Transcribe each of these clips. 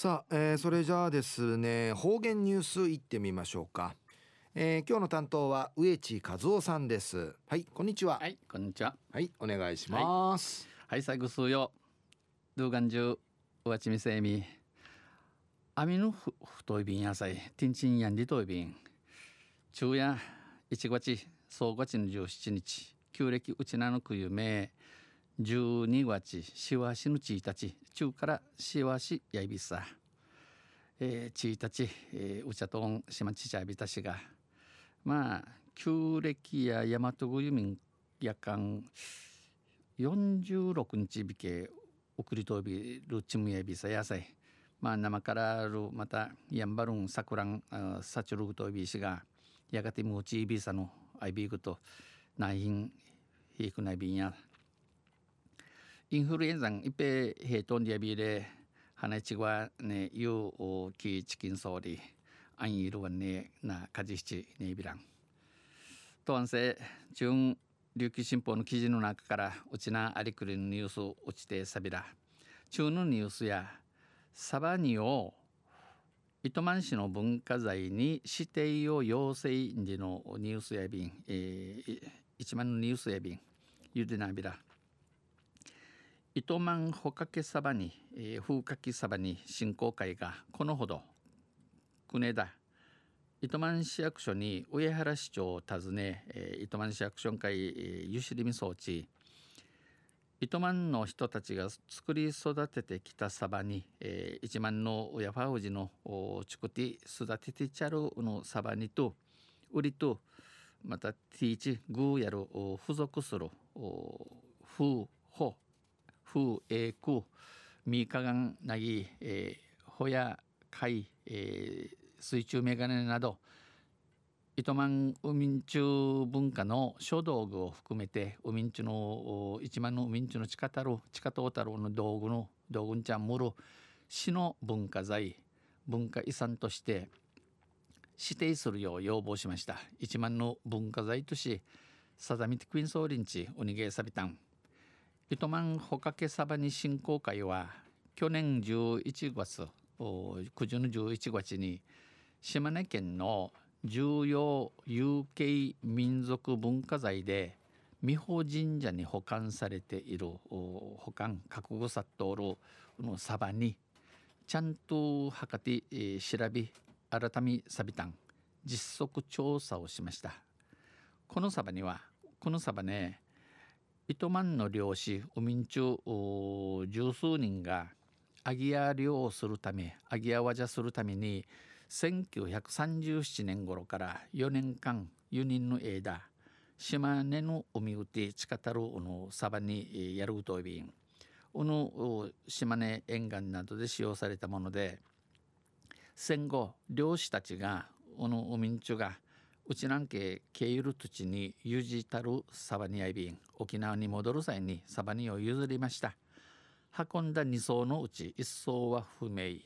さあ、えー、それじゃあですね方言ニュースいってみましょうか、えー、今日の担当は植地和夫さんです。はいこんにちは。はいこんにちは。はいお願いします。はい、最後数よ。動画中わちみせみ。アミの太い瓶野菜ティンチンヤンリトイ瓶。昼夜1月総月の17日。旧暦うちなのくゆめ12月しわしの1日中からしわしやいびさ。えー、1日、えー、うちゃとんしまちちゃびたしが。まあ旧暦や大和国民夜間46日日け送りとびるちむやびさやさい。まあ生からるまたやんばるんさくらんさちゅるとびしがやがてむちいびさのあいびくと内んひくないびんや。インフルエンザン一平平トンディアビーで花ちはねゆうきチキンソーリアンイルワンねなカジシチネイビランとんせ中琉球新報の記事の中からうちなありくりのニュース落ちてさびら中のニュースやサバニを糸満市の文化財に指定を要請時のニュースやびん、えー、一番のニュースやびんゆでなびら。糸満ほかけサバに、えー、風かきサバに振興会がこのほど国枝。糸満市役所に上原市長を訪ね、えー、糸満市役所会、えー、ゆしりみ装置糸満の人たちが作り育ててきたサバに、えー、一万の親ファウジのチクティ育ててちゃるのサバにと売りとまたティーチグーやる付属する風法風栄空ミカガンナギ、えー、ホヤ貝、えー、水中メガネなど糸満海ん中文化の書道具を含めて海ん中の一万の海ん中の地下太郎地下太郎の道具の道具んちゃんむる市の文化財文化遺産として指定するよう要望しました一万の文化財としサザミティクインソーリンチウニゲーサビタン糸満ほかけサバに振興会は去年11月9時の11月に島根県の重要有形民族文化財で美保神社に保管されている保管覚悟さっとおるのサバにちゃんとはかて、調べ改めさびたん実測調査をしましたこのサバにはこのサバね糸満の漁師海ん中十数人がアギア漁をするためアギアワジャするために1937年頃から4年間輸人の間島根の海うて地下たるのサバにやるうといびんこの島根沿岸などで使用されたもので戦後漁師たちがこの海ん中がうちなんけ経由る土地にゆじたるサバニアイビン沖縄に戻る際にサバニを譲りました。運んだ2層のうち1層は不明、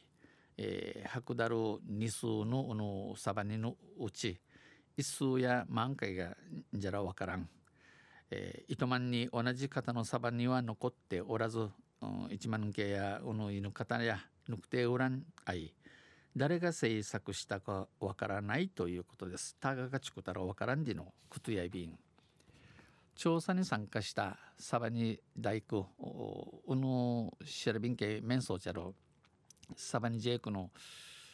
えー、白だる2層ののサバニのうち1層や満開がじゃらわからん、えー、糸満に同じ型のサバニは残っておらず、うん、1万系やうの犬方やぬくておらんあい。誰が制作したかわからないということです。タガがチクタらわからんでのクトヤビン。調査に参加したサバニ大工うのシェルビン系メンソーチャロサバニジェイクの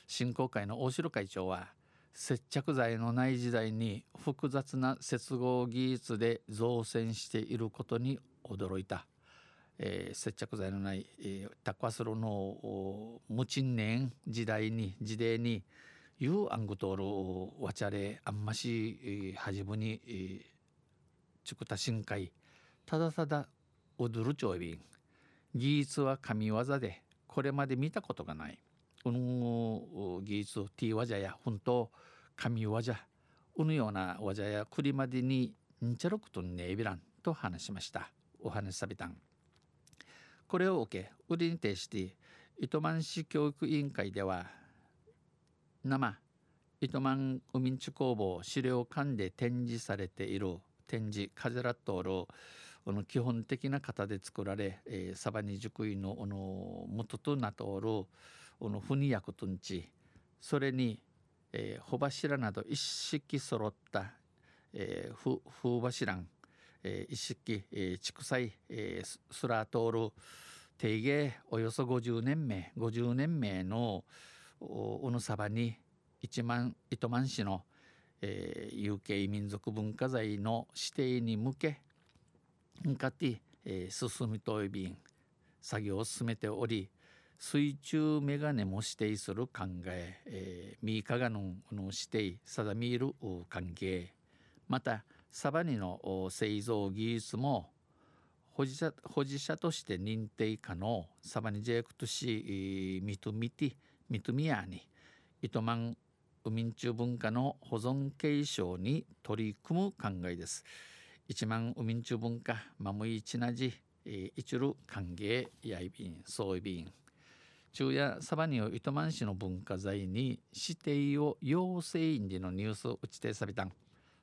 振興会の大城会長は接着剤のない時代に複雑な接合技術で造船していることに驚いたえー、接着剤のない、えー、タクワスロの無賃年時代に時代にいうアングトールワチャレあんまし、はじぶに、えー、ちくた深海。ただただ踊るちょいびん技術は神業でこれまで見たことがない。この技術 T 技や本当神業うぬような技やくりまでにんちゃろくとんねえびらんと話しました。お話しさびたん。これを受け売りに対して糸満市教育委員会では生糸満海んち工房資料館で展示されている展示カゼラットールこの基本的な型で作られ、えー、サバニ熟イのの元となっておるこのふにやくとんちそれに、えー、穂柱など一式揃った、えー、ふ風柱えー、一式、えー、畜産、えー、スラートール定芸およそ50年目50年目のおぬさばに一万糸満市の、えー、有形民族文化財の指定に向けんかて、えー、進みといびん作業を進めており水中メガネも指定する考ええー、ミーカガノンの指定定みる関係またサバニの製造技術も保持者保持者として認定可能サバニジェクトシミトミティミトミヤに糸満民中文化の保存継承に取り組む考えです。一万民中文化マムイチナジ一る歓迎やいびんそういびん昼夜サバニオ糸満市の文化財に指定を要請員でのニュースを打ちてさびたん